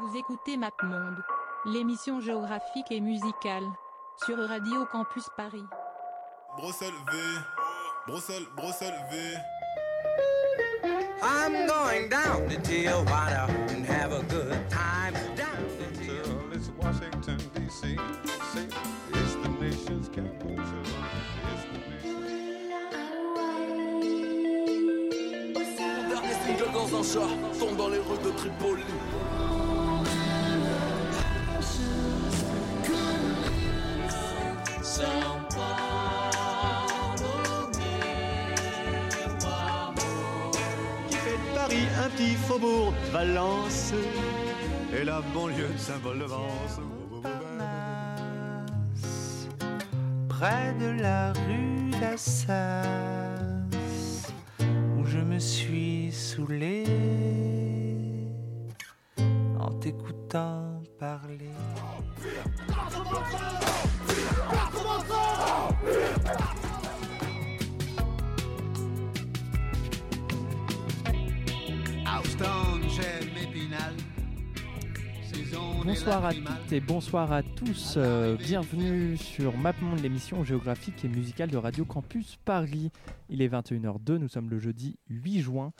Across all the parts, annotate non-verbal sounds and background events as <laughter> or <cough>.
Vous écoutez MapMonde, l'émission géographique et musicale, sur Radio Campus Paris. Bruxelles V, Bruxelles, Bruxelles V. I'm going down to Tijuana and have a good time. Chat tombe dans les rues de Tripoli. qui fait de Paris un petit faubourg Valence et la banlieue symbole de Vence. Près de la rue d'Assas, suis saoulé en t'écoutant parler. Bonsoir à toutes et bonsoir à tous. euh, bienvenue sur MapMonde, l'émission géographique et musicale de Radio Campus Paris. Il est 21h02, nous sommes le jeudi 8 juin.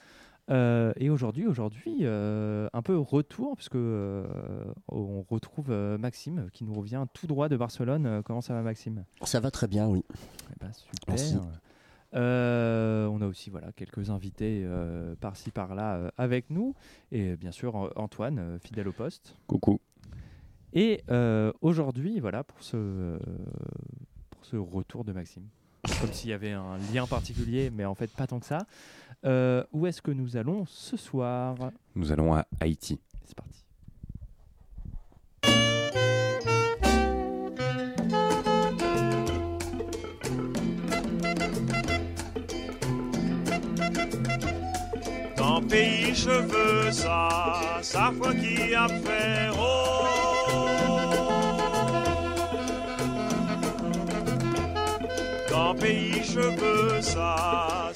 Euh, et aujourd'hui, aujourd'hui, euh, un peu retour, puisque euh, on retrouve euh, Maxime qui nous revient tout droit de Barcelone. Euh, Comment ça va, Maxime? Ça va très bien, oui. Eh ben, super. Merci. Euh, on a aussi voilà quelques invités euh, par-ci par-là euh, avec nous et bien sûr Antoine euh, fidèle au poste. Coucou. Et euh, aujourd'hui voilà pour ce pour ce retour de Maxime. Comme s'il y avait un lien particulier, mais en fait pas tant que ça. Euh, où est-ce que nous allons ce soir? Nous allons à Haïti. C'est parti. Dans pays cheveux, ça, sa foi qui a fait Dans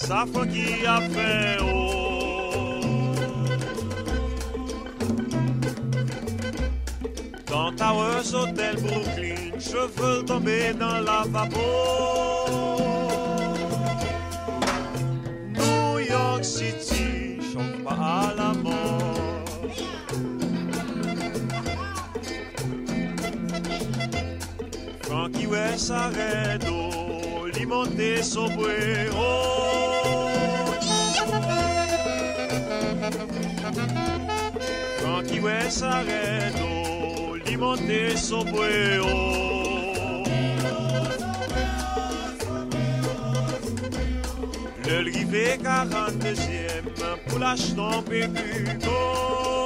sa foi qui a fait Dans Towers Hotel Brooklyn, cheveux tombés dans la New York City, chauffe pas à la mort. Frankie West Arredo, monte sobreo. Frankie West arredo, monte sobreo. Le rivet 42e, pour la ton pécuto.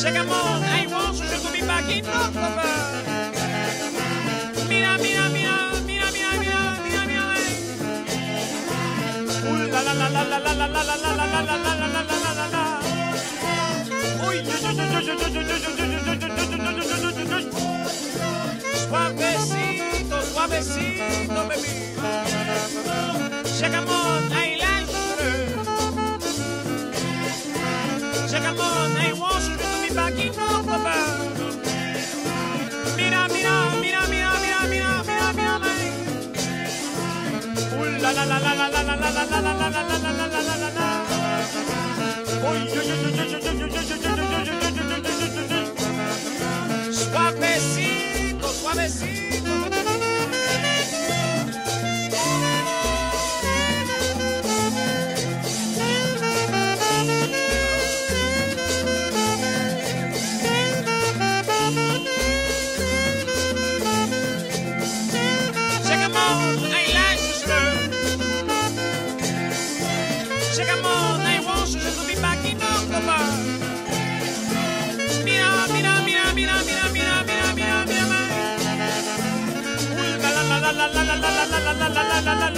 Check a moon, I want je to be back. Mira, mira, mira, mira, mira, mira, mira, mira. Ooh la la la la la la la la la la la la la la la la la la. Uy, yo yo yo yo yo yo yo yo yo yo yo yo yo yo Suavecito, suavecito, baby. Check a moon, I like Check a moon, I want you Mira, mira, mira, mira, mira, mira, mira, mira, la la la la la la la la la la la la la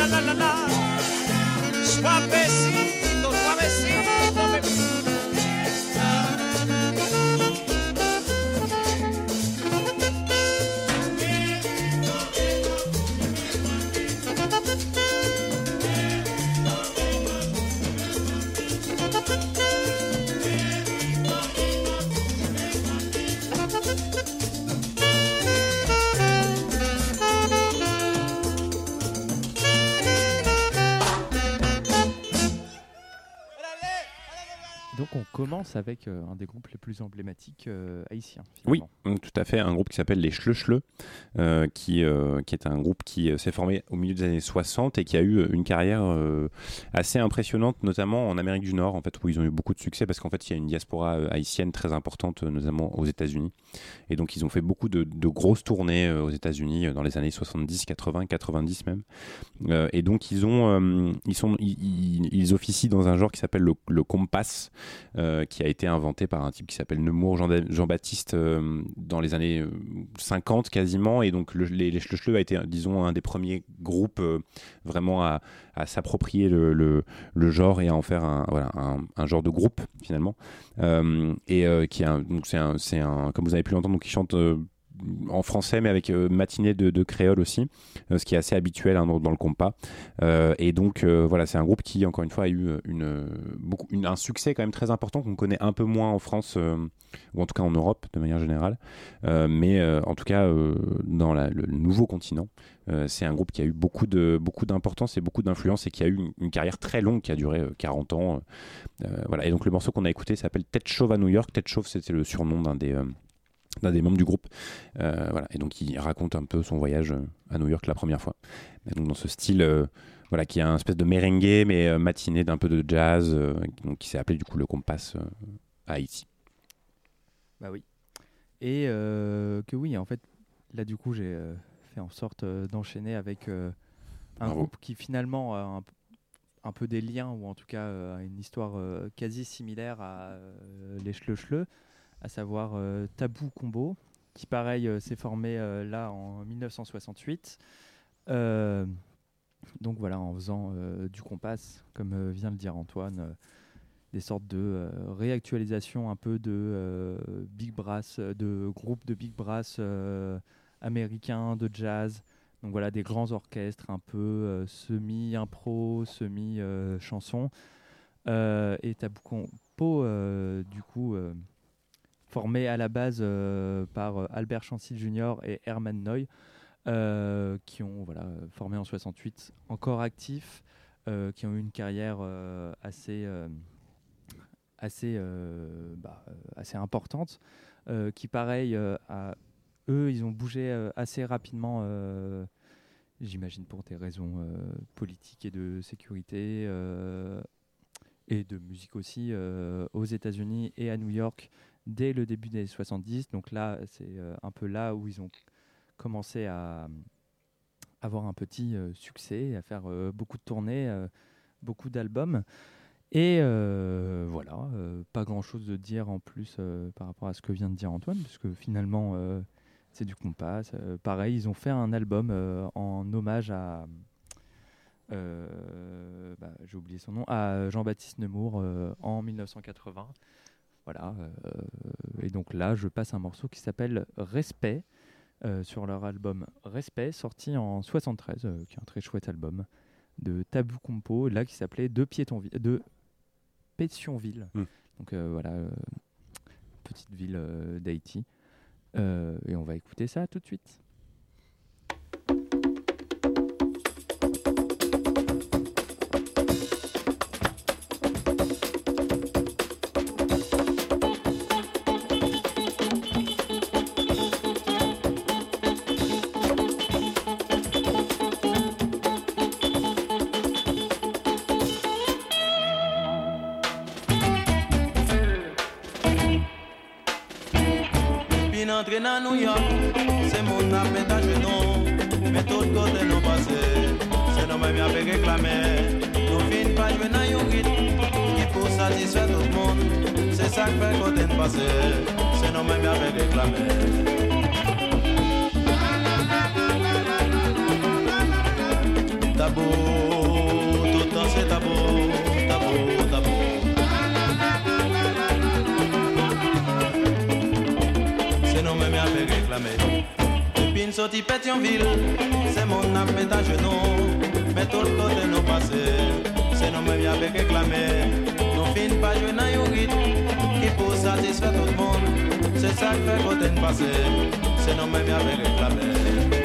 la la la la. Swap it. Donc on commence avec euh, un des groupes les plus emblématiques euh, haïtiens. Oui, finalement. mm, tout à fait. Un groupe qui s'appelle les Schleuchleux, euh, qui, qui est un groupe qui s'est formé au milieu des années 60 et qui a eu une carrière assez impressionnante, notamment en Amérique du Nord, en fait, où ils ont eu beaucoup de succès parce qu'en fait, il y a une diaspora haïtienne très importante, notamment aux États-Unis. Et donc, ils ont fait beaucoup de, de grosses tournées aux États-Unis dans les années 70, 80, 90 même. Et donc, ils ont, ils sont, ils, officient dans un genre qui s'appelle le, le compas, euh, qui a été inventé par un type qui s'appelle Nemours Jean- Jean-Baptiste euh, dans les années euh, 50 quasiment. Et donc le, les, les a été, disons, un des premiers groupes euh, vraiment à, s'approprier le, genre et à en faire un, voilà, un, genre de groupe finalement. Euh, et euh, qui un, donc c'est un, un, comme vous avez pu l'entendre, il chante euh, en français mais avec euh, matinée de, de créole aussi, euh, ce qui est assez habituel hein, dans, dans le compas. Euh, et donc voilà, c'est un groupe qui encore une fois a eu un succès quand même très important qu'on connaît un peu moins en France ou en tout cas en Europe de manière générale, mais en tout cas dans le nouveau continent, c'est un groupe qui a eu beaucoup d'importance et beaucoup d'influence et qui a eu une, carrière très longue qui a duré euh, 40 ans. Voilà. Et donc le morceau qu'on a écouté s'appelle Tête Chauve à New York. Tête Chauve, c'était le surnom d'un des d'un des membres du groupe. Euh, voilà. Et donc il raconte un peu son voyage euh, à New York la première fois. Et donc dans ce style, euh, voilà, qui a un espèce de merengue mais euh, matiné d'un peu de jazz, donc qui s'est appelé du coup le compas euh, à Haïti. Bah oui. Et que oui, en fait, là du coup, j'ai fait en sorte d'enchaîner avec un Bravo. groupe qui finalement a un, un peu des liens, ou en tout cas une histoire quasi similaire à les Schleuchleux, à savoir euh, Tabou Combo, qui pareil euh, s'est formé euh, là en 1968. Euh, donc voilà, en faisant euh, du compas, comme euh, vient de le dire Antoine, euh, des sortes de euh, réactualisation un peu de euh, big brass, euh, de groupes de big brass euh, américains, de jazz. Donc voilà, des grands orchestres un peu euh, semi-impro, semi-chanson. Euh, et Tabou Compo, euh, du coup, euh, formé à la base euh, par euh, Albert Chancy Jr. et Herman Noy, euh, qui ont voilà, formé en 68, encore actifs, qui ont eu une carrière assez, assez, bah, assez importante, qui pareil, à eux, ils ont bougé assez rapidement, j'imagine pour des raisons politiques et de sécurité, et de musique aussi, aux États-Unis et à New York dès le début des années 70. Donc là, c'est euh, un peu là où ils ont commencé à avoir un petit euh, succès, à faire euh, beaucoup de tournées, beaucoup d'albums. Et voilà, pas grand chose de dire en plus par rapport à ce que vient de dire Antoine, puisque finalement c'est du compas. Pareil, ils ont fait un album en hommage à. bah, J'ai oublié son nom, à Jean-Baptiste Nemours en 1980. Voilà, euh, et donc là, je passe un morceau qui s'appelle Respect euh, sur leur album Respect, sorti en 73, euh, qui est un très chouette album de Tabou Compo, là qui s'appelait De Piétonville, de Pétionville. Mm. Donc voilà, petite ville d'Haïti. Et on va écouter ça tout de suite. Nan New se moun venon Men tout kote nou pase, se nou mi reklame Nou fin pa jwe nan yon ki pou satisfè tout moun Se sak fe kote se nou mi reklame beau, une sortie Pétionville, c'est mon appel à genoux. Mais tout le côté nous passé, c'est non même à faire réclamer. Nous fin pas jouer dans un rythme qui pour satisfaire tout le monde. C'est ça qui fait côté nous passer, c'est non même à faire réclamer.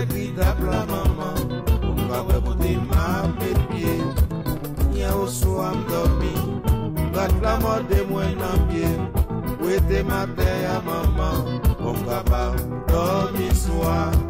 negri tap la maman Ou mba wè bote ma petye Nye ou sou am domi Bak la mode mwen nan pye Ou ete mater ya maman Ou mba pa domi swa.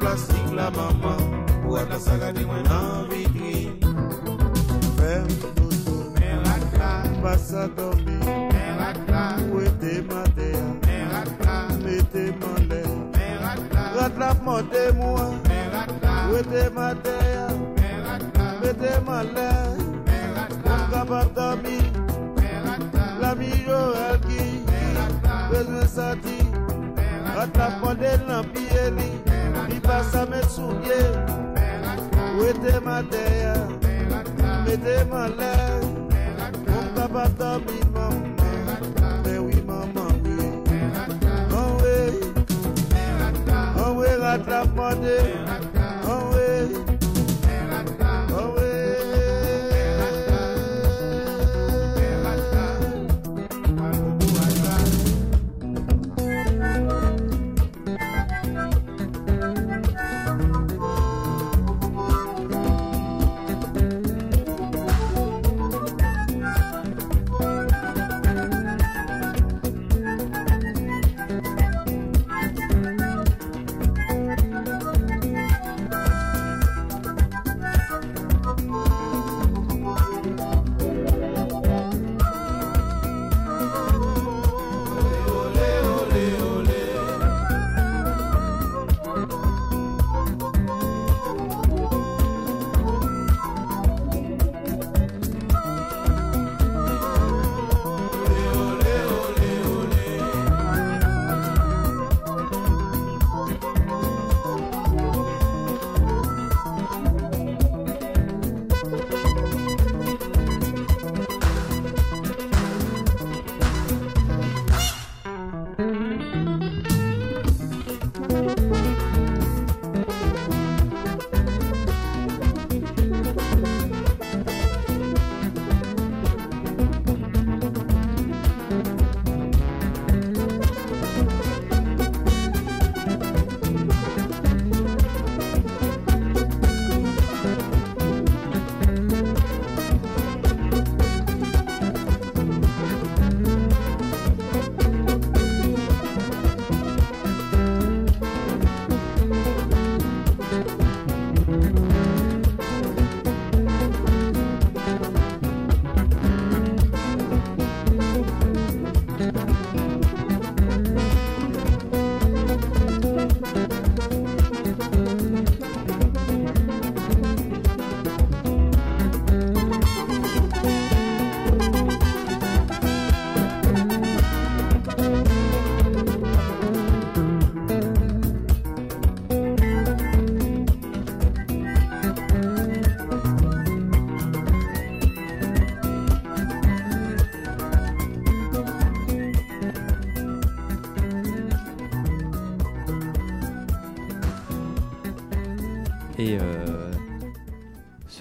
plastik la mama Ou ak la sagade mwen anvi kri Fèm dodo Mèn lak la Pasa dormi Mèn lak la Ou ete matea Mèn lak la Mète mandè Mèn lak la Rat la pmote mwa Mèn lak la Ou ete matea Mèn lak la Mète mandè Mèn lak la Ou kapap dormi Mèn lak la La mi yo el ki Mèn lak la Bezwen sati. Rat la pmote nan piye Men rat la Mete male Men rat la Ou kapap domi maman Men rat la Men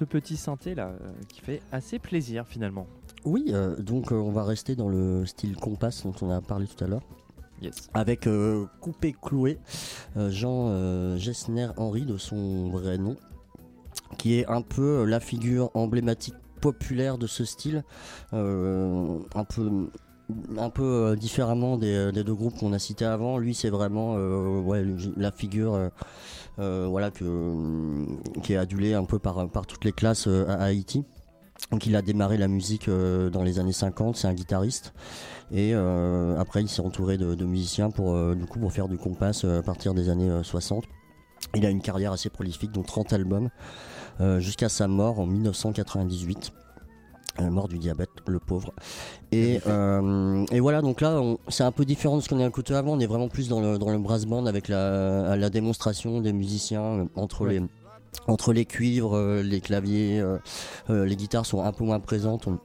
petit synthé là euh, qui fait assez plaisir finalement. Oui, euh, donc euh, on va rester dans le style compass dont on a parlé tout à l'heure. Yes. Avec euh, Coupé Cloué, Jean Gessner Henry de son vrai nom, qui est un peu la figure emblématique populaire de ce style, un peu un peu euh, différemment des, des deux groupes qu'on a cités avant. Lui, c'est vraiment euh, ouais, la figure voilà, que, qui est adulée un peu par, toutes les classes euh, à Haïti. Donc il a démarré la musique euh, dans les années 50, c'est un guitariste. Et euh, après il s'est entouré de, musiciens pour, euh, coup, pour faire du compas euh, à partir des années euh, 60. Il a une carrière assez prolifique, dont 30 albums, euh, jusqu'à sa mort en 1998. Mort du diabète, le pauvre. Et, euh, et voilà, donc là, c'est un peu différent de ce qu'on a écouté avant. On est vraiment plus dans le, dans le brass band avec la, la démonstration des musiciens euh, entre Ouais. les entre les cuivres, euh, les claviers, euh, les guitares sont un peu moins présentes. On-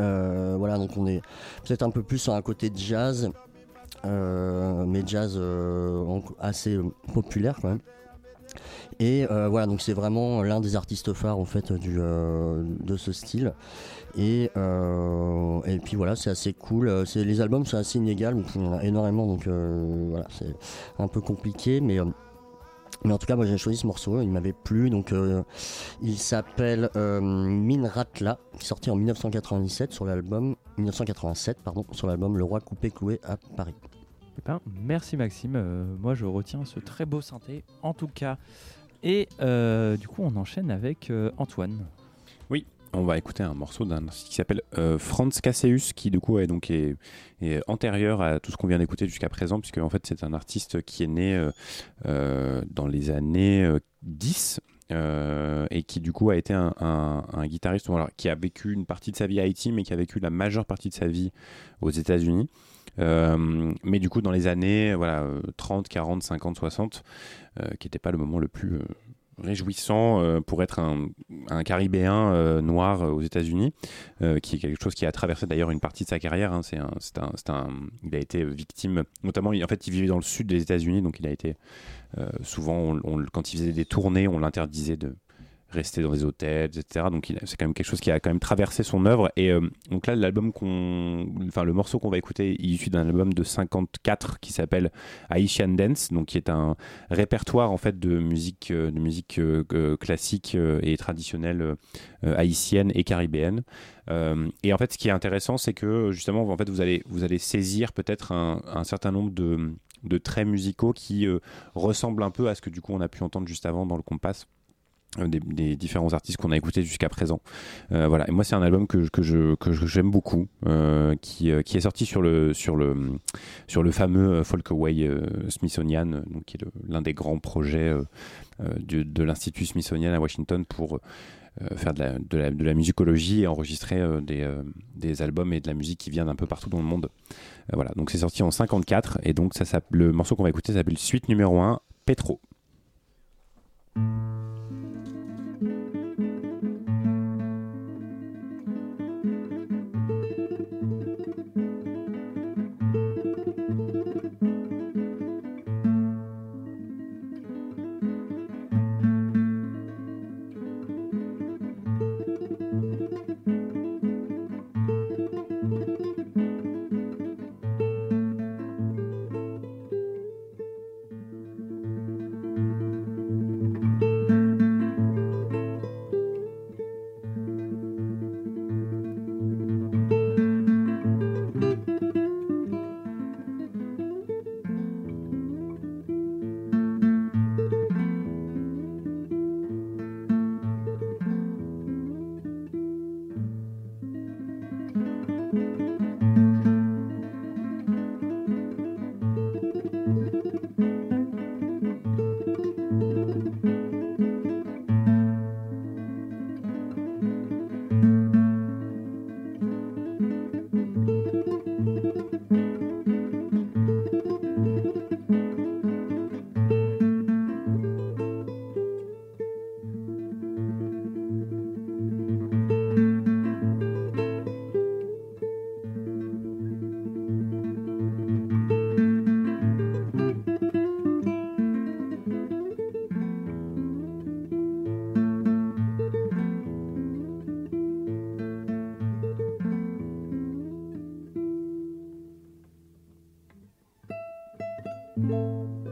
euh, voilà, donc on est peut-être un peu plus sur un côté de jazz, mais jazz assez populaire quand même. Et euh, voilà, donc c'est vraiment l'un des artistes phares en fait du, euh, de ce style. Et, euh, et puis voilà, c'est assez cool. C'est, les albums sont assez a énormément, donc voilà, c'est un peu compliqué, mais. mais en tout cas, moi j'ai choisi ce morceau, il m'avait plu. Donc, il s'appelle Minratla, qui est sorti en 1997 sur l'album 1987, pardon, sur l'album Le Roi coupé cloué à Paris. Eh ben, merci Maxime. Moi, je retiens ce très beau synthé, en tout cas. Et euh, du coup, on enchaîne avec euh, Antoine. Oui, on va écouter un morceau d'un artiste qui s'appelle euh, Franz Casseus, qui du coup est donc antérieur à tout ce qu'on vient d'écouter jusqu'à présent, puisque en fait c'est un artiste qui est né dans les années euh, 10. euh, et qui du coup a été un, guitariste qui a vécu une partie de sa vie à Haïti mais qui a vécu la majeure partie de sa vie aux États-Unis mais du coup dans les années voilà, euh, 30, 40, 50, 60 euh, qui n'était pas le moment le plus euh, réjouissant euh, pour être un, un caribéen euh, noir euh, aux États-Unis, euh, qui est quelque chose qui a traversé d'ailleurs une partie de sa carrière. hein. C'est un, un- un- il a été victime, notamment, en fait, il vivait dans le sud des États-Unis, donc il a été euh, souvent, quand il faisait des tournées, on l'interdisait de rester dans des hôtels, etc. Donc c'est quand même quelque chose qui a quand même traversé son œuvre. Et euh, donc là, l'album enfin le morceau qu'on va écouter, il est issu d'un album de 54 qui s'appelle Haitian Dance, donc qui est un répertoire en fait de musique, euh, de musique euh, classique et traditionnelle haïtienne et caribéenne. Et en fait, ce qui est intéressant, c'est que justement, en fait, vous allez, vous allez saisir peut-être un, certain nombre de, de traits musicaux qui ressemblent un peu à ce que du coup on a pu entendre juste avant dans le Compass des, des différents artistes qu'on a écoutés jusqu'à présent. Euh, voilà. Et moi, c'est un album que, que je que j'aime beaucoup, euh, qui, euh, qui est sorti sur le sur le sur le fameux euh, Folkaway euh, Smithsonian, euh, donc qui est l'un des grands projets euh, euh, du- de l'Institut Smithsonian à Washington pour euh, faire de la, de, la, de la musicologie et enregistrer euh, des, euh, des albums et de la musique qui vient d'un peu partout dans le monde. Euh, voilà, donc c'est sorti en 54 et donc ça, s'appelle- le morceau qu'on va écouter s'appelle Suite numéro 1, Petro. Música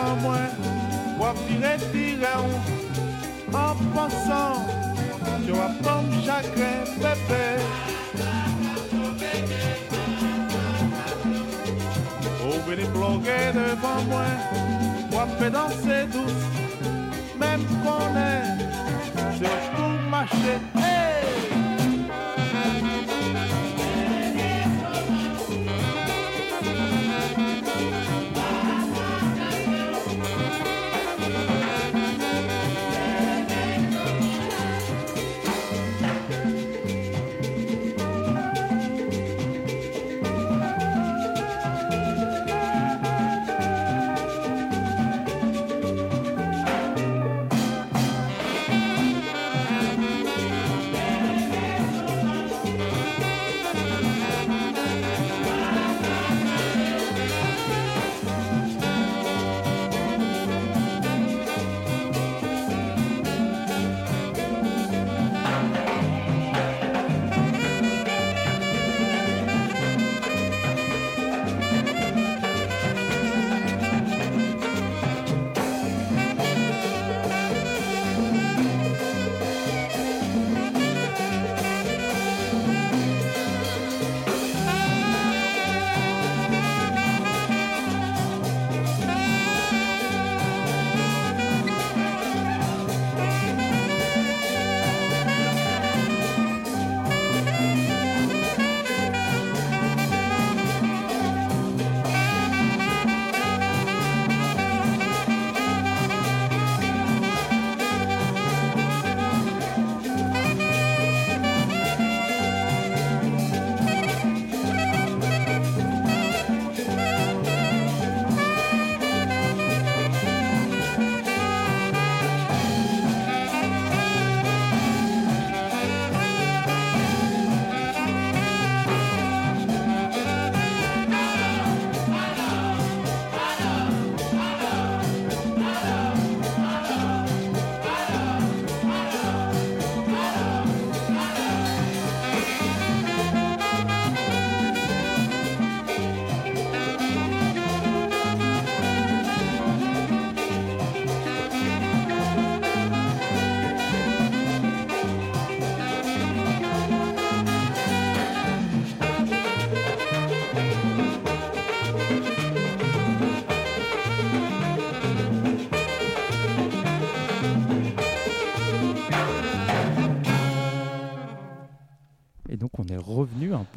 devant moi, ou tirer tirer en pensant, je vois comme chacun bébé. Ou vini bloquer devant moi, ou fait danser douce, même qu'on est sur tout.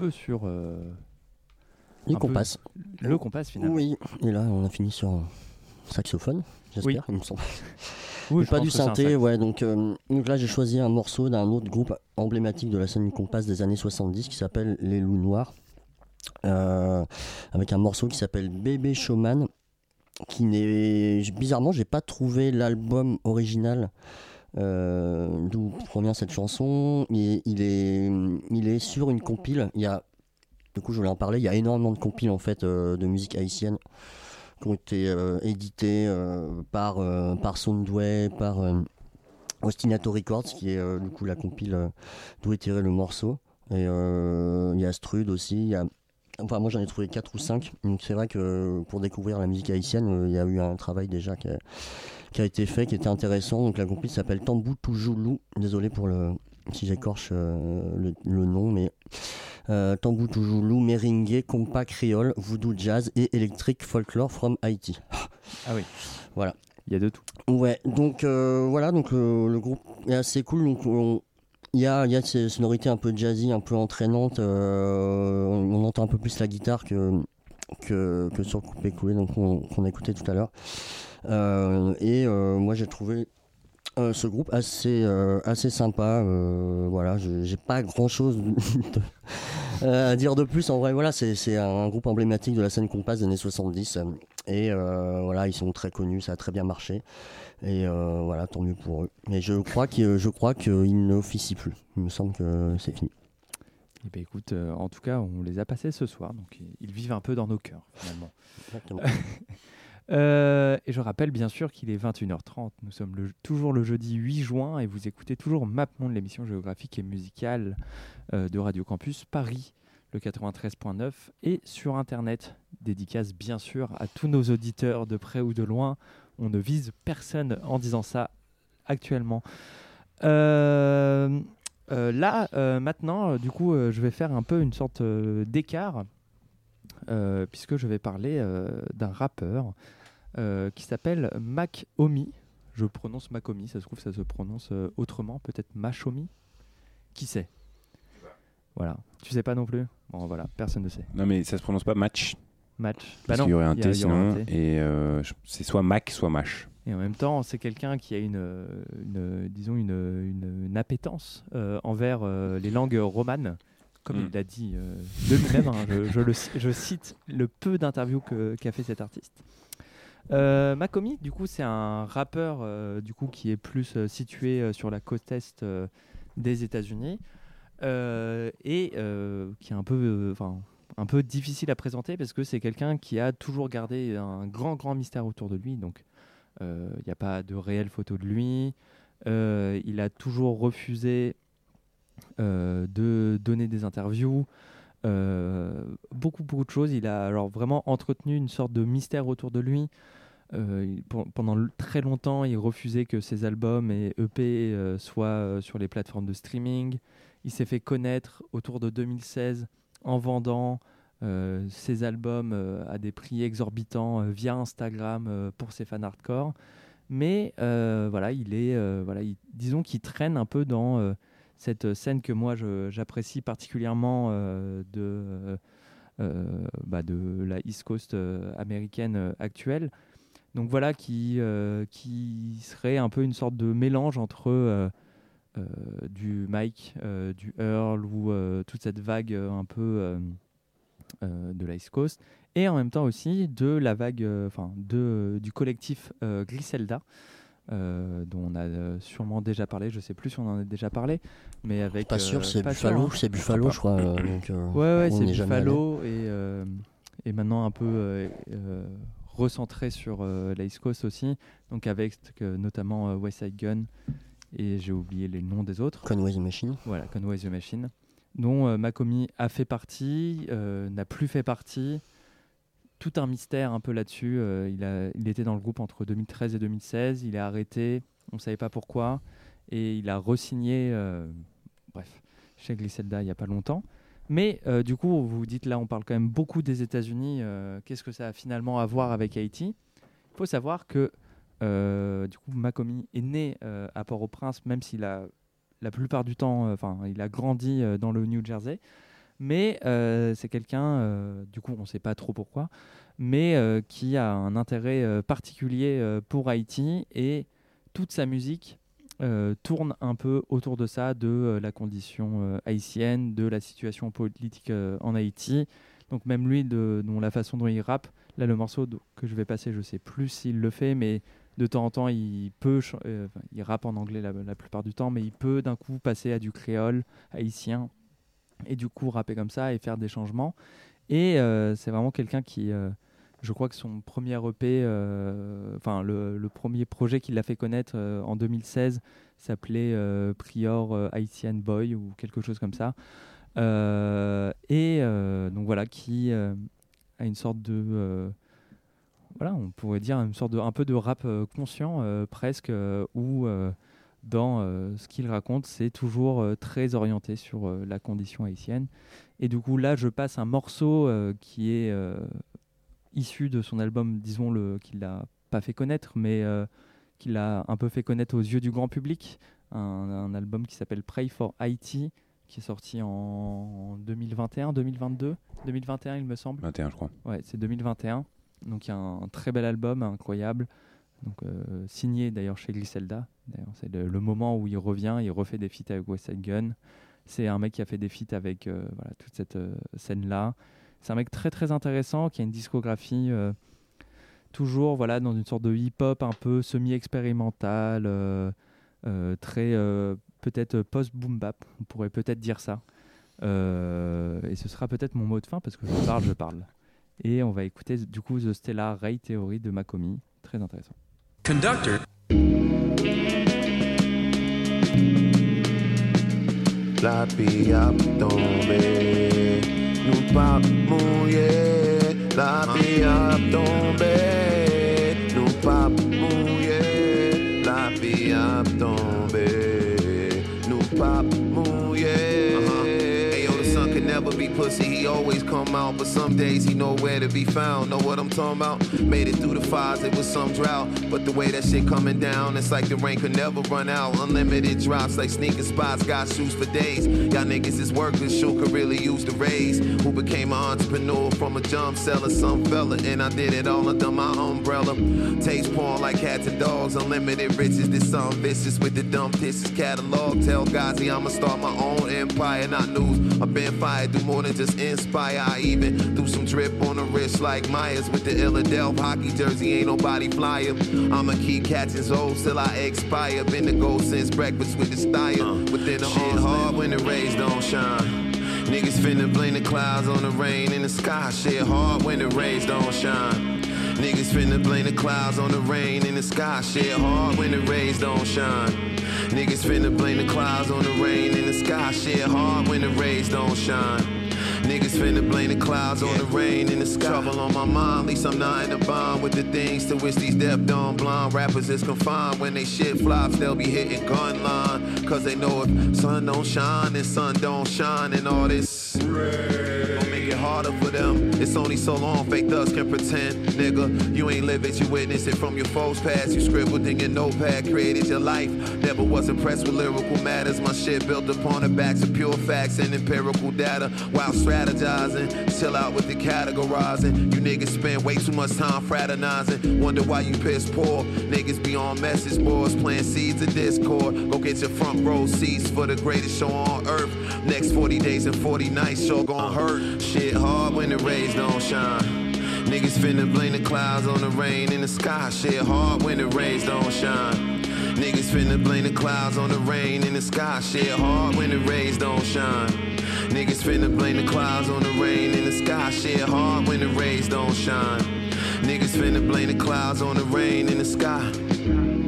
Peu sur euh, Les compasses. Le compas finalement. Oui, et là on a fini sur un saxophone, j'espère, Oui. il me semble. <laughs> Oui, pas du synthé, ouais. Donc, euh, donc là, j'ai choisi un morceau d'un autre groupe emblématique de la scène du compas des années 70 qui s'appelle Les Loups Noirs. Euh, avec un morceau qui s'appelle Bébé Showman. Qui n'est. Bizarrement, j'ai pas trouvé l'album original. Euh, D'où provient cette chanson. Il, est, il est sur une compile. Il y a, du coup, je voulais en parler. Il y a énormément de compiles en fait euh, de musique haïtienne qui ont été euh, édités euh, par, par Soundway, par Ostinato Records, qui est du coup la compile d'où est tiré le morceau. Et il y a Strud aussi. Enfin, moi j'en ai trouvé 4 ou 5. Donc c'est vrai que pour découvrir la musique haïtienne, il y a eu un travail déjà qui a, qui a été fait, qui était intéressant. Donc la compile s'appelle Tambou Toujoulou. Désolé pour le si j'écorche euh, le, le nom, mais euh, Tambou Toujoulou, Meringue, Compa Créole, Voodoo Jazz et Electric Folklore from Haïti. Ah oui. Voilà. Il y a de tout. Ouais, donc euh, voilà, donc le groupe est assez cool. Donc on- il y a, il y a ces sonorités un peu jazzy, un peu entraînantes. euh, on, on entend un peu plus la guitare que que, que sur Coupé Coulé, donc on- qu'on a écouté tout à l'heure. Euh, et euh, moi j'ai trouvé euh, ce groupe assez euh, assez sympa. euh, voilà, j'ai pas grand chose <laughs> à dire de plus. En vrai, voilà, c'est un groupe emblématique de la scène compas des années 70. euh, Et voilà, ils sont très connus, ça a très bien marché. Et voilà, tant mieux pour eux. Mais je crois qu'ils je crois qu'ils n'officient plus. Il me semble que c'est fini. Eh ben, écoute, en tout cas, on les a passés ce soir, donc ils- ils vivent un peu dans nos cœurs, finalement. Exactement. <laughs> Euh, et je rappelle bien sûr qu'il est 21h30. Nous sommes le- toujours le jeudi 8 juin et vous écoutez toujours MapMonde, l'émission géographique et musicale euh, de Radio Campus Paris, le 93.9 et sur Internet. Dédicace bien sûr à tous nos auditeurs de près ou de loin. On ne vise personne en disant ça actuellement. Euh, là, maintenant, du coup, je vais faire un peu une sorte d'écart euh, puisque je vais parler euh, d'un rappeur euh, qui s'appelle Mac Omi. Je prononce Macomi, ça se trouve ça se prononce autrement, peut-être Machomi. Qui sait? Voilà. Tu sais pas non plus? Bon voilà, personne ne sait. Non, mais ça se prononce pas match. Match. Parce Bah non, qu'il y aurait un T sinon. Et c'est soit Mac, soit Mash. Et en même temps, c'est quelqu'un qui a une, une, disons une, une, une appétence envers les langues romanes, comme Mm. il l'a dit euh, de lui-même. hein, je, je le ci- je cite le peu d'interviews qu'a fait cet artiste. Euh, Makomi, du coup, c'est un rappeur euh, du coup qui est plus euh, situé sur la côte est des États-Unis et qui est un peu, un peu difficile à présenter parce que c'est quelqu'un qui a toujours gardé un grand, grand mystère autour de lui. Donc, il n'y a pas de réelle photo de lui. Il a toujours refusé de donner des interviews. Euh, beaucoup, beaucoup de choses. Il a alors vraiment entretenu une sorte de mystère autour de lui. Euh, pendant très longtemps, il refusait que ses albums et EP euh, soient euh, sur les plateformes de streaming. Il s'est fait connaître autour de 2016 en vendant euh, ses albums euh, à des prix exorbitants euh, via Instagram euh, pour ses fans hardcore. Mais euh, voilà, il est, euh, voilà, il- disons qu'il traîne un peu dans euh, cette scène que moi j'apprécie particulièrement euh, de, euh, euh, bah, de la East Coast euh, américaine euh, actuelle. Donc voilà, qui, euh, qui serait un peu une sorte de mélange entre euh, euh, du Mike, euh, du Earl ou euh, toute cette vague euh, un peu euh, euh, de East Coast et en même temps aussi de la vague, euh, enfin de du collectif euh, Griselda. Euh, dont on a euh, sûrement déjà parlé, je sais plus si on en a déjà parlé, mais avec. Pas sûr, euh, c'est Buffalo, hein. c'est Buffalo, je crois. donc, Ouais, c'est. Buffalo et, et maintenant un peu recentré sur la East Coast aussi, donc avec notamment West Side Gun et j'ai oublié les noms des autres. Conway the Machine. Voilà, Conway the Machine, dont Makomi a fait partie, n'a plus fait partie. Tout un mystère un peu là-dessus. euh, il, était dans le groupe entre 2013 et 2016. Il est arrêté, on ne savait pas pourquoi. Et il a re-signé, euh, bref, chez Griselda il n'y a pas longtemps. Mais euh, du coup, vous vous dites là, on parle quand même beaucoup des États-Unis. euh, Qu'est-ce que ça a finalement à voir avec Haïti? Il faut savoir que du coup, Makomi est né à Port-au-Prince, même s'il a la plupart du temps, enfin, il a grandi dans le New Jersey. Mais euh, c'est quelqu'un, euh, du coup, on ne sait pas trop pourquoi, mais euh, qui a un intérêt particulier pour Haïti et toute sa musique tourne un peu autour de ça, de la condition haïtienne, de la situation politique en Haïti. Donc même lui, de, la façon dont il rappe, là le morceau que je vais passer, je sais plus s'il le fait, mais de temps en temps il peut, il rappe en anglais la, la plupart du temps, mais il peut d'un coup passer à du créole haïtien et du coup rapper comme ça et faire des changements. Et euh, c'est vraiment quelqu'un qui, euh, je crois que son premier EP, euh, enfin le, premier projet qu'il a fait connaître en 2016 s'appelait Prior Haitian Boy ou quelque chose comme ça. Et donc voilà, qui a une sorte de, voilà, on pourrait dire une sorte de, un peu de rap conscient presque, euh, où dans euh, ce qu'il raconte, c'est toujours euh, très orienté sur euh, la condition haïtienne. Et du coup, là, je passe un morceau qui est issu de son album, disons le qu'il n'a pas fait connaître, mais qu'il a un peu fait connaître aux yeux du grand public. Un, un album qui s'appelle Pray for Haiti, qui est sorti en 2021, 2022, 2021, il me semble. 21, je crois. Ouais, c'est 2021. Donc il y a un, un très bel album, incroyable. Euh, signé d'ailleurs chez Griselda. C'est le, moment où il revient, il refait des feats avec West Side Gun. C'est un mec qui a fait des feats avec euh, toute cette euh, scène-là. C'est un mec très très intéressant qui a une discographie toujours voilà, dans une sorte de hip-hop un peu semi-expérimental, très peut-être post-boom bap, on pourrait peut-être dire ça. Et ce sera peut-être mon mot de fin parce que je parle, je parle. Et on va écouter du coup The Stellar Ray Theory de Makomi, très intéressant. Conductor. La vie a tombé, nous pas mouiller. La vie a tombé, nous pas mouiller. La vie a tombé, nous pas mouiller. Hey, yo, the sun can never be pussy. He always out, but some days he nowhere to be found. Know what I'm talking about? Made it through the fires, it was some drought. But the way that shit coming down, it's like the rain could never run out. Unlimited drops like sneaker spots, got shoes for days. Y'all niggas is workers, shoe could really use the raise. Who became an entrepreneur from a jump seller, some fella, and I did it all under my umbrella. Taste porn like cats and dogs, unlimited riches. This some vicious with the dumb pisses catalog. Tell Gazi I'ma start my own empire, not news. I've been fired, do more than just inspire. I even do some drip on the wrist like Myers with the Illadelph hockey jersey. Ain't nobody flyer. I'ma keep catching O's till I expire. Been the gold since breakfast with the style. Uh, Within the shit hard when the rays don't shine. Niggas finna blame the clouds on the rain in the sky. Shit hard when the rays don't shine. Niggas finna blame the clouds on the rain in the sky. Shit hard when the rays don't shine. Niggas finna blame the clouds on the rain in the sky. Shit hard when the rays don't shine. Niggas finna blame the clouds on the rain in the sky. Trouble on my mind, least I'm not in a bond with the things to which these deaf, dumb, blind rappers is confined. When they shit flops, they'll be hitting gun line. Cause they know if sun don't shine, then sun don't shine, and all this. It harder for them. It's only so long fake thugs can pretend, nigga. You ain't live it, you witness it from your foes past. You scribbled in your notepad, created your life. Never was impressed with lyrical matters. My shit built upon the backs of pure facts and empirical data. While strategizing, chill out with the categorizing. You niggas spend way too much time fraternizing. Wonder why you piss poor. Niggas be on message boards, playing seeds of discord. Go get your front row seats for the greatest show on earth. Next 40 days and 40 nights, sure gon' hurt. Shit hard when the rays don't shine. Niggas finna blame the clouds on the rain in the sky. Shit hard when the rays don't shine. Niggas finna blame the clouds on the rain in the sky. Shit hard when the rays don't shine. Niggas finna blame the clouds on the rain in the sky. Shit hard when the rays don't shine. Niggas finna blame the clouds on the rain in the sky.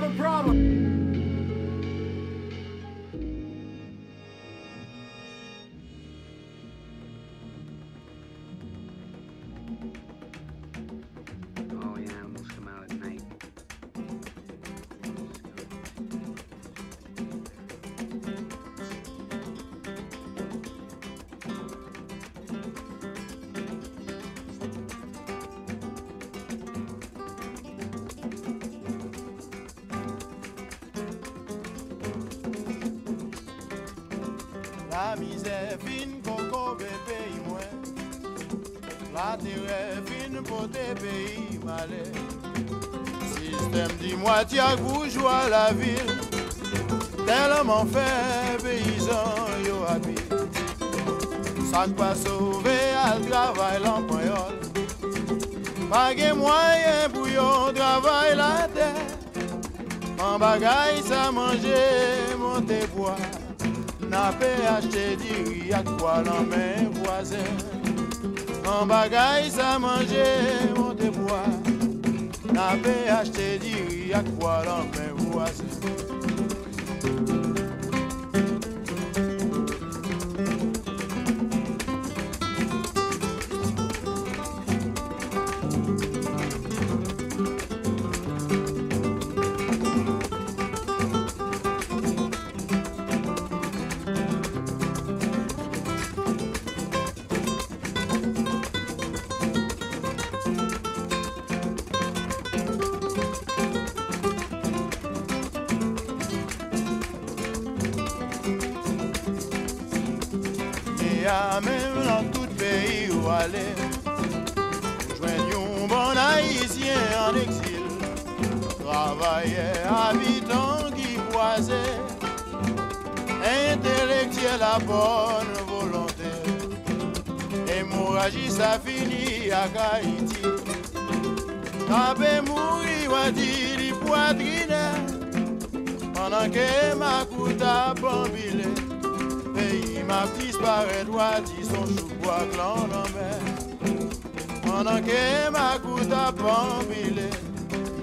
Have a problem. La misère fin coco bébé moi La terre fin pote pays malé Système dit moitié bourgeois la ville. Tellement fait paysan yo habite Ça pas sauver al travail l'empoyol Pas de moyen pour yon travail la terre. En bagaille ça manger monter boire N'a pas acheté du riz à quoi l'en main voisin. En bagaille, ça manger, mon te bois. N'a pas acheté du riz à quoi l'en main wadi son chou-bois clan en mer Pendant que ma kouta bambile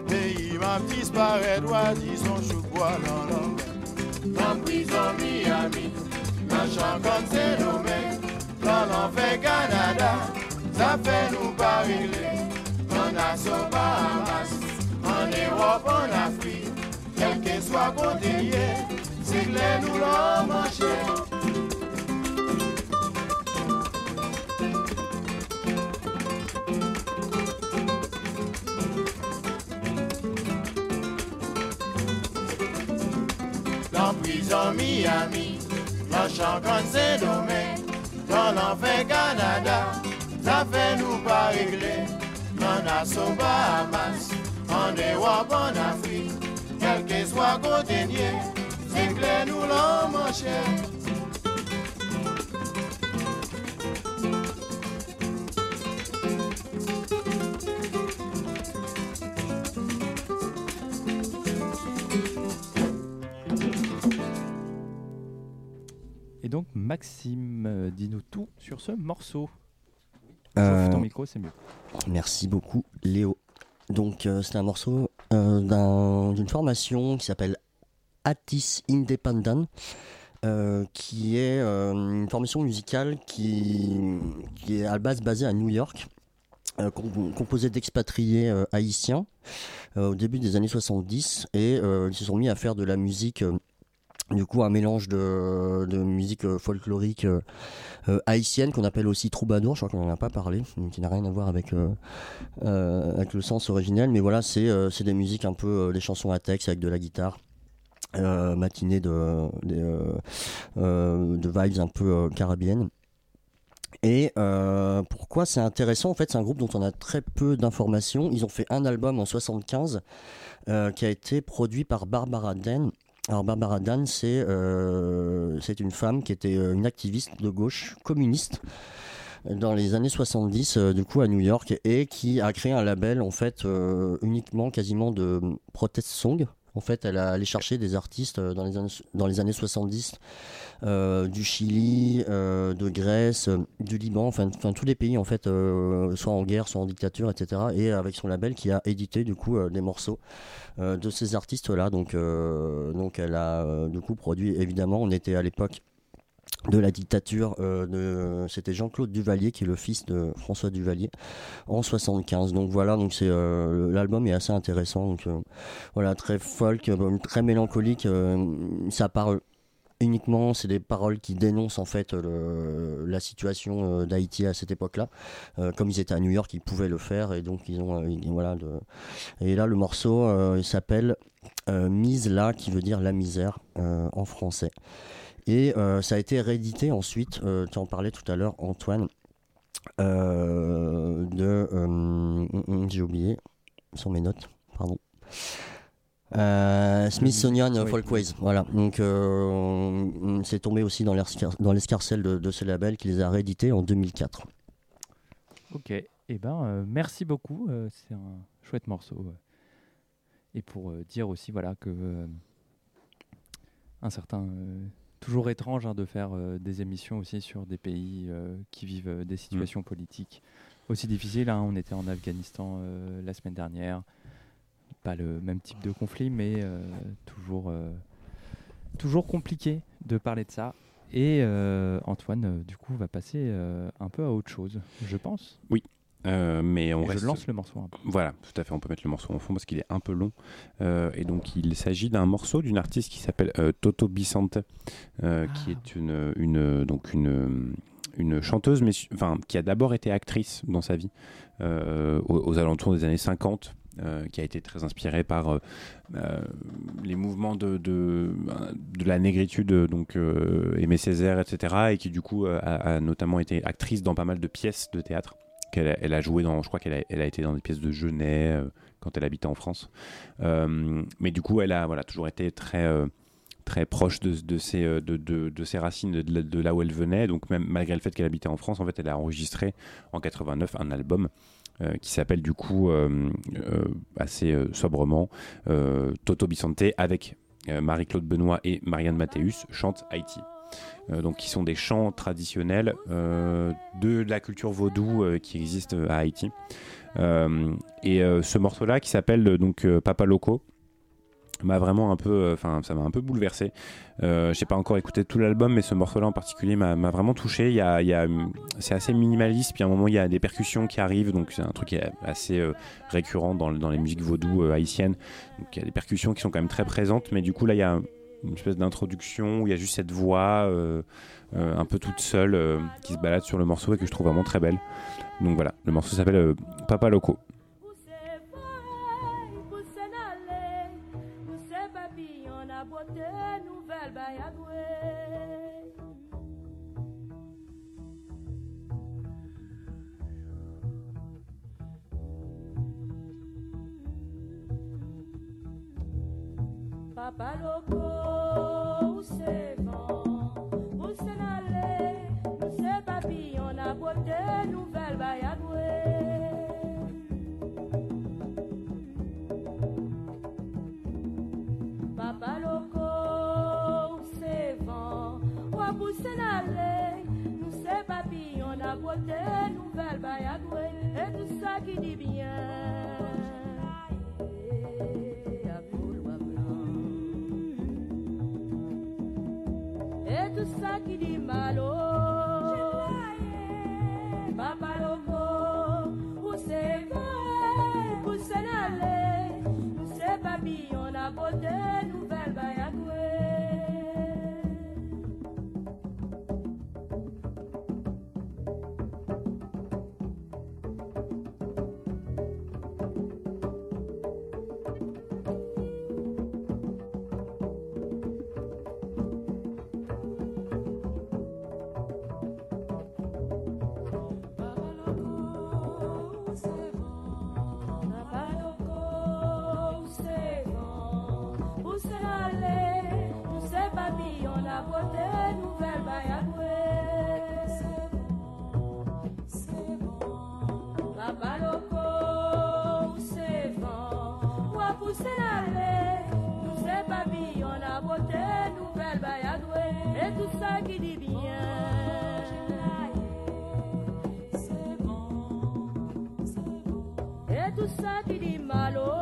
Pays m'a disparu wadi son chou-bois clan en mer En prison Miami Dans champ comme c'est nommé Dans l'enfer Canada Ça fait nous pas régler en Asso Bahamas, en Europe, en Afrique, quel que soit côté, c'est clair, nous l'avons Dans prison Miami, dans champ Saint-Domingue, dans l'enfer Canada, ça fait nous pas régler en Asso Bahamas, en Europe, en Afrique, quel que soit côté c'est clair, nous l'avons manché. Et donc, Maxime, euh, dis-nous tout sur ce morceau. Euh, ton micro, c'est mieux. Merci beaucoup, Léo. Donc, euh, c'est un morceau euh, d'un- d'une formation qui s'appelle Attis Independent, qui est une formation musicale qui, qui est à la base basée à New York, com- composée d'expatriés haïtiens au début des années 70, et ils se sont mis à faire de la musique. Du coup, un mélange de, musique euh, folklorique euh, euh, haïtienne qu'on appelle aussi troubadour, je crois qu'on n'en a pas parlé, qui n'a rien à voir avec, avec le sens originel. Mais voilà, c'est des musiques un peu, des chansons à texte avec de la guitare. Matinée de, de vibes un peu caribéennes. Et pourquoi c'est intéressant? En fait, c'est un groupe dont on a très peu d'informations. Ils ont fait un album en 75 euh, qui a été produit par Barbara Dan. Alors Barbara Dan, c'est euh, une femme qui était euh, une activiste de gauche communiste dans les années 70 euh, du coup à New York et qui a créé un label en fait euh, uniquement quasiment de protest song. En fait, elle a allé chercher des artistes euh, dans les années, dans les années 70 euh, du Chili, euh, de Grèce, du Liban, enfin, tous les pays en fait, soit en guerre, soit en dictature, etc. Et avec son label qui a édité du coup des morceaux de ces artistes-là. Donc, euh, donc elle a du coup produit évidemment. On était à l'époque de la dictature euh, c'était Jean-Claude Duvalier qui est le fils de François Duvalier en 75 donc voilà donc c'est euh, l'album est assez intéressant donc euh, voilà très folk très mélancolique ça parle uniquement c'est des paroles qui dénoncent en fait la situation d'Haïti à cette époque-là. Comme ils étaient à New York ils pouvaient le faire et donc ils ont voilà et là le morceau il s'appelle Mise là qui veut dire la misère en français et euh, ça a été réédité ensuite, euh, tu en parlais tout à l'heure, Antoine, euh, de. euh, hum, hum, J'ai oublié, sur mes notes, pardon. Euh, Smithsonian Oui. Folkways, voilà. Donc, euh, hum, c'est tombé aussi dans l'escar- dans l'escarcelle de, de ce label qui les a réédités en 2004. Ok, et ben euh, merci beaucoup, euh, c'est un chouette morceau. Et pour euh, dire aussi voilà que euh, un certain euh, toujours étrange hein, de faire euh, des émissions aussi sur des pays euh, qui vivent euh, des situations politiques aussi difficiles. hein. On était en Afghanistan la semaine dernière, pas le même type de conflit, mais toujours toujours compliqué de parler de ça. Et euh, Antoine, euh, du coup, va passer euh, un peu à autre chose, je pense. Oui. Euh, mais on je lance le morceau un peu. Voilà, tout à fait. On peut mettre le morceau en fond parce qu'il est un peu long. Euh, et donc, il s'agit d'un morceau d'une artiste qui s'appelle euh, Toto Bicente, euh, qui est une, une, donc une, une chanteuse, mais enfin, qui a d'abord été actrice dans sa vie, aux, aux alentours des années 50. euh, qui a été très inspirée par euh, euh, les mouvements de, de, de la négritude, donc Aimé Césaire, etc. Et qui du coup a, a notamment été actrice dans pas mal de pièces de théâtre elle a joué dans, je crois qu'elle a, été dans des pièces de Genet euh, quand elle habitait en France. Euh, mais du coup, elle a voilà, toujours été très, euh, très proche de, euh, ses racines, de, là où elle venait. Donc même malgré le fait qu'elle habitait en France, en fait, elle a enregistré en 89 un album qui s'appelle du coup assez sobrement Toto Bicente avec Marie-Claude Benoît et Marianne Mathéus chante Haïti. Euh, donc qui sont des chants traditionnels euh, de la culture vaudou euh, qui existe à Haïti. Et ce morceau-là qui s'appelle donc Papa Loco m'a vraiment un peu, enfin ça m'a un peu bouleversé. Euh, J'ai pas encore écouté tout l'album, mais ce morceau-là en particulier m'a vraiment touché. Il y a, c'est assez minimaliste, puis à un moment il y a des percussions qui arrivent, donc c'est un truc qui est assez récurrent dans, dans les musiques vaudou haïtiennes. Donc il y a des percussions qui sont quand même très présentes, mais du coup là il y a une espèce d'introduction où il y a juste cette voix euh, euh, un peu toute seule euh, qui se balade sur le morceau et que je trouve vraiment très belle. Donc voilà, le morceau s'appelle euh, Papa Loco. Loco, c'est bon, vous s'en allez, nous c'est papillon a beauté nouvelle bayadoué. Papa loco, c'est vent, ou pousser n'aller, nous c'est papillon, la beauté, nouvelle bayadoué, et tout ça qui dit bien. Ça qui dit malo, et tout ça qui dit malo,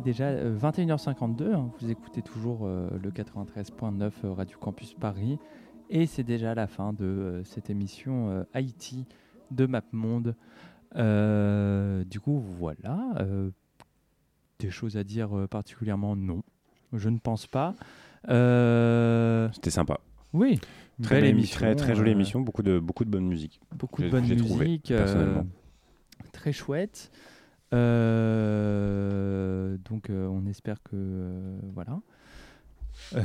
déjà euh, 21h52, hein, vous écoutez toujours euh, le 93.9 euh, Radio Campus Paris, et c'est déjà la fin de euh, cette émission euh, Haïti de MapMonde. Euh, du coup, voilà, euh, des choses à dire euh, particulièrement non, je ne pense pas. Euh, C'était sympa. Oui, Très belle émission, très, très jolie euh, émission, beaucoup de, beaucoup de bonne musique. beaucoup de bonne trouvé, musique, euh, personnellement. très chouette. Euh, donc euh, on espère que euh, voilà. <laughs>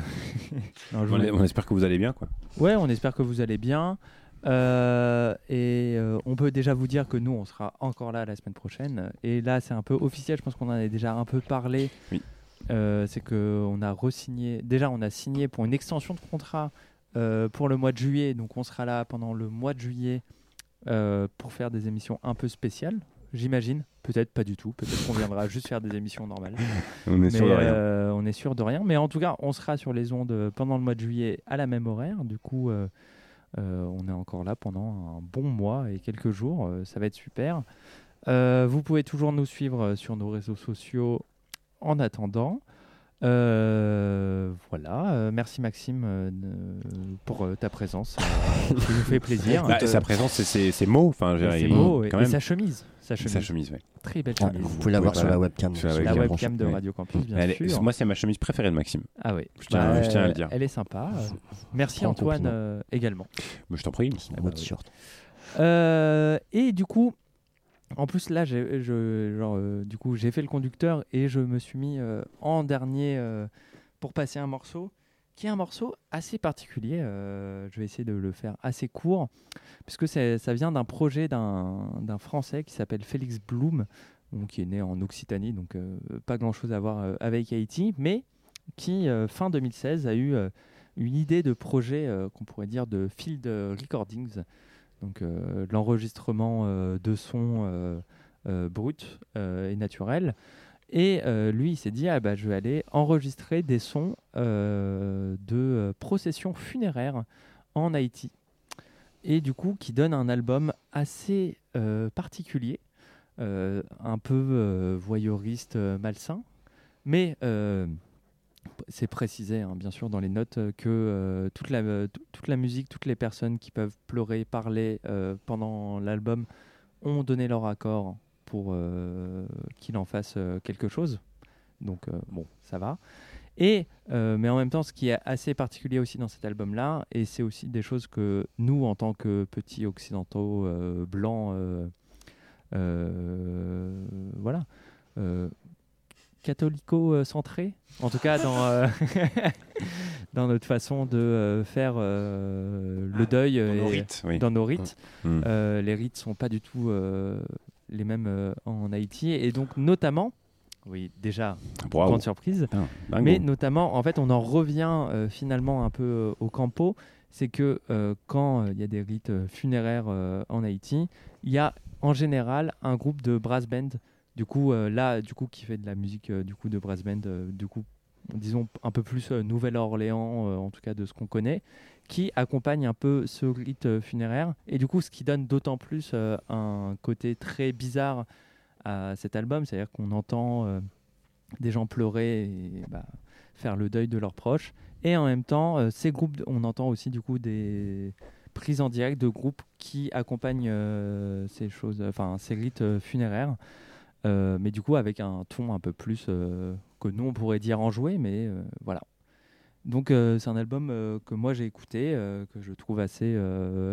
Non, On, espère que vous allez bien, quoi. Ouais, on espère que vous allez bien. Et on peut déjà vous dire que nous, on sera encore là la semaine prochaine. Et là, c'est un peu officiel. Je pense qu'on en a déjà un peu parlé. Oui. C'est que on a resigné. Déjà, on a signé pour une extension de contrat pour le mois de juillet. Donc, on sera là pendant le mois de juillet pour faire des émissions un peu spéciales. J'imagine. Peut-être pas du tout. Peut-être qu'on viendra juste faire des émissions normales. <laughs> On est sûr de rien. euh, on est sûr de rien. Mais en tout cas, on sera sur les ondes pendant le mois de juillet à la même horaire. Du coup, euh, euh, on est encore là pendant un bon mois et quelques jours. Euh, ça va être super. Euh, vous pouvez toujours nous suivre euh, sur nos réseaux sociaux en attendant. Euh. Euh, merci Maxime euh, pour euh, ta présence. Euh, <laughs> qui nous fait plaisir. Bah, sa présence, c'est ses, ses mots. Enfin, ses mots, et- quand et même. sa chemise. Sa chemise. Sa chemise, ouais. Très belle Ah, chemise. vous pouvez la voir sur la webcam. Sur La webcam. webcam de. Radio Campus, bien Elle est- sûr. Moi, c'est ma chemise préférée de Maxime. Ah oui, Je tiens, Bah, je tiens à le dire. Elle est sympa. Euh, Merci Grand Antoine euh, également. Mais je t'en prie. Un beau t-shirt. Euh, et du coup, en plus là, j'ai, je, genre, euh, du coup, j'ai fait le conducteur et je me suis mis euh, en dernier euh, pour passer un morceau qui est un morceau assez particulier. euh, je vais essayer de le faire assez court puisque ça vient d'un projet d'un, Français qui s'appelle Félix Blum, qui est né en Occitanie, donc euh, pas grand-chose à voir euh, avec Haïti, mais qui fin 2016 a eu une idée de projet qu'on pourrait dire de field recordings donc l'enregistrement de sons bruts et naturels. Et euh, lui, il s'est dit, ah, bah, je vais aller enregistrer des sons euh, de euh, processions funéraires en Haïti. Et du coup, qui donne un album assez particulier, un peu voyeuriste, malsain, mais c'est précisé, hein, bien sûr, dans les notes que toute, la, musique, toutes les personnes qui peuvent pleurer, parler pendant l'album ont donné leur accord pour euh, qu'il en fasse euh, quelque chose. Donc, euh, bon, ça va. Et, euh, mais en même temps, ce qui est assez particulier aussi dans cet album-là, et c'est aussi des choses que nous, en tant que petits occidentaux euh, blancs, euh, voilà, catholico-centrés, en tout cas dans, <laughs> dans notre façon de faire le deuil dans nos et- rites, oui. dans nos rites. Mm. Euh, les rites sont pas du tout les mêmes euh, en Haïti et donc notamment, oui déjà grande surprise, dingo. mais notamment en fait on en revient euh, finalement un peu euh, au campo, c'est que euh, quand il y a des rites funéraires en Haïti, il y a en général un groupe de brass band. Du coup là du coup qui fait de la musique du coup de brass band du coup disons un peu plus Nouvelle-Orléans en tout cas de ce qu'on connaît qui accompagne un peu ce rite euh, funéraire. Et du coup ce qui donne d'autant plus euh, un côté très bizarre à cet album c'est-à-dire qu'on entend euh, des gens pleurer et bah, faire le deuil de leurs proches. Et en même temps ces groupes on entend aussi du coup des prises en direct de groupes qui accompagnent ces choses enfin ces rites funéraires. Mais du coup avec un ton un peu plus que nous on pourrait dire enjoué mais voilà donc euh, c'est un album euh, que moi j'ai écouté, euh, que je trouve assez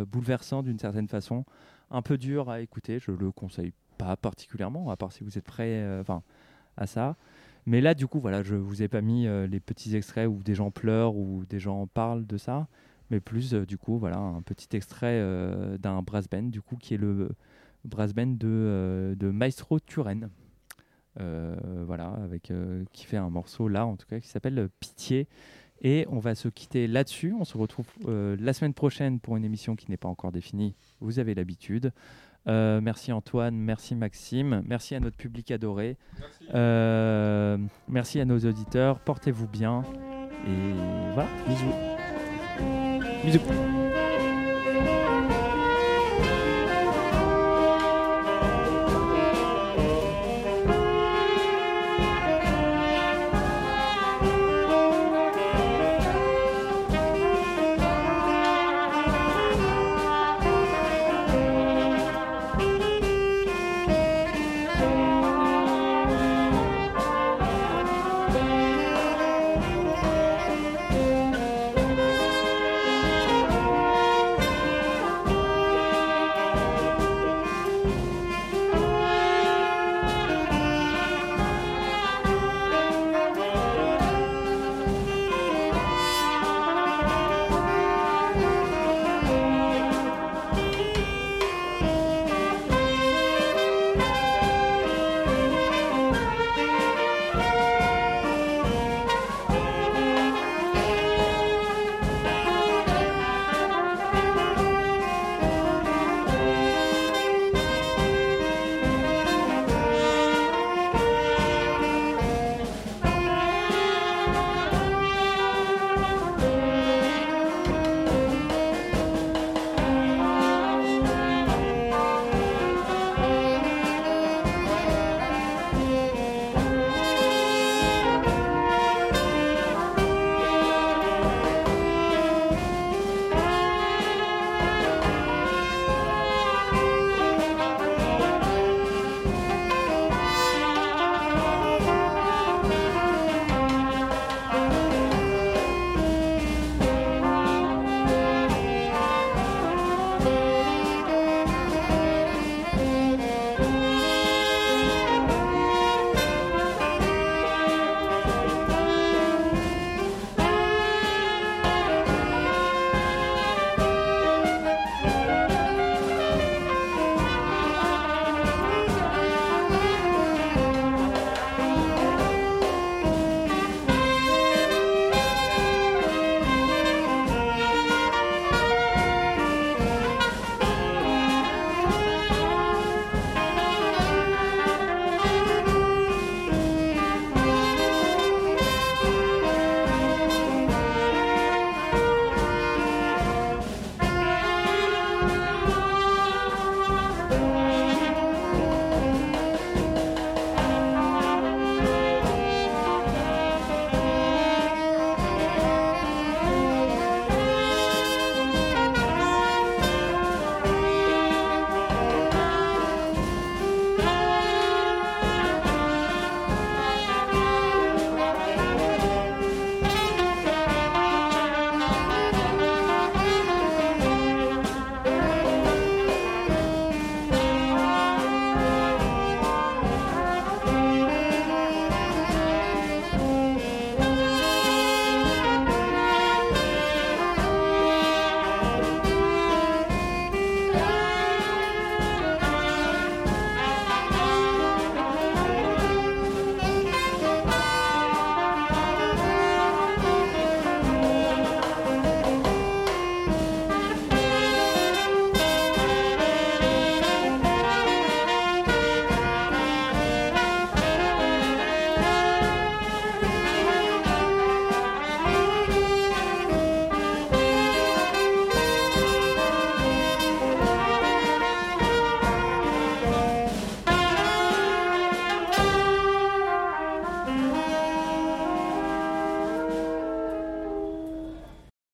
bouleversant d'une certaine façon, un peu dur à écouter, je le conseille pas particulièrement, à part si vous êtes prêt à ça. Mais là du coup voilà, je vous ai pas mis les petits extraits où des gens pleurent ou des gens parlent de ça, mais plus du coup voilà un petit extrait d'un brass band du coup qui est le brass band de, de Maestro Turen. Euh, voilà, avec qui fait un morceau là en tout cas qui s'appelle Pitié. Et on va se quitter là-dessus. On se retrouve euh, la semaine prochaine pour une émission qui n'est pas encore définie. Vous avez l'habitude. Euh, merci Antoine, merci Maxime, merci à notre public adoré. Euh, merci à nos auditeurs. Portez-vous bien. Et voilà, bisous. Bisous.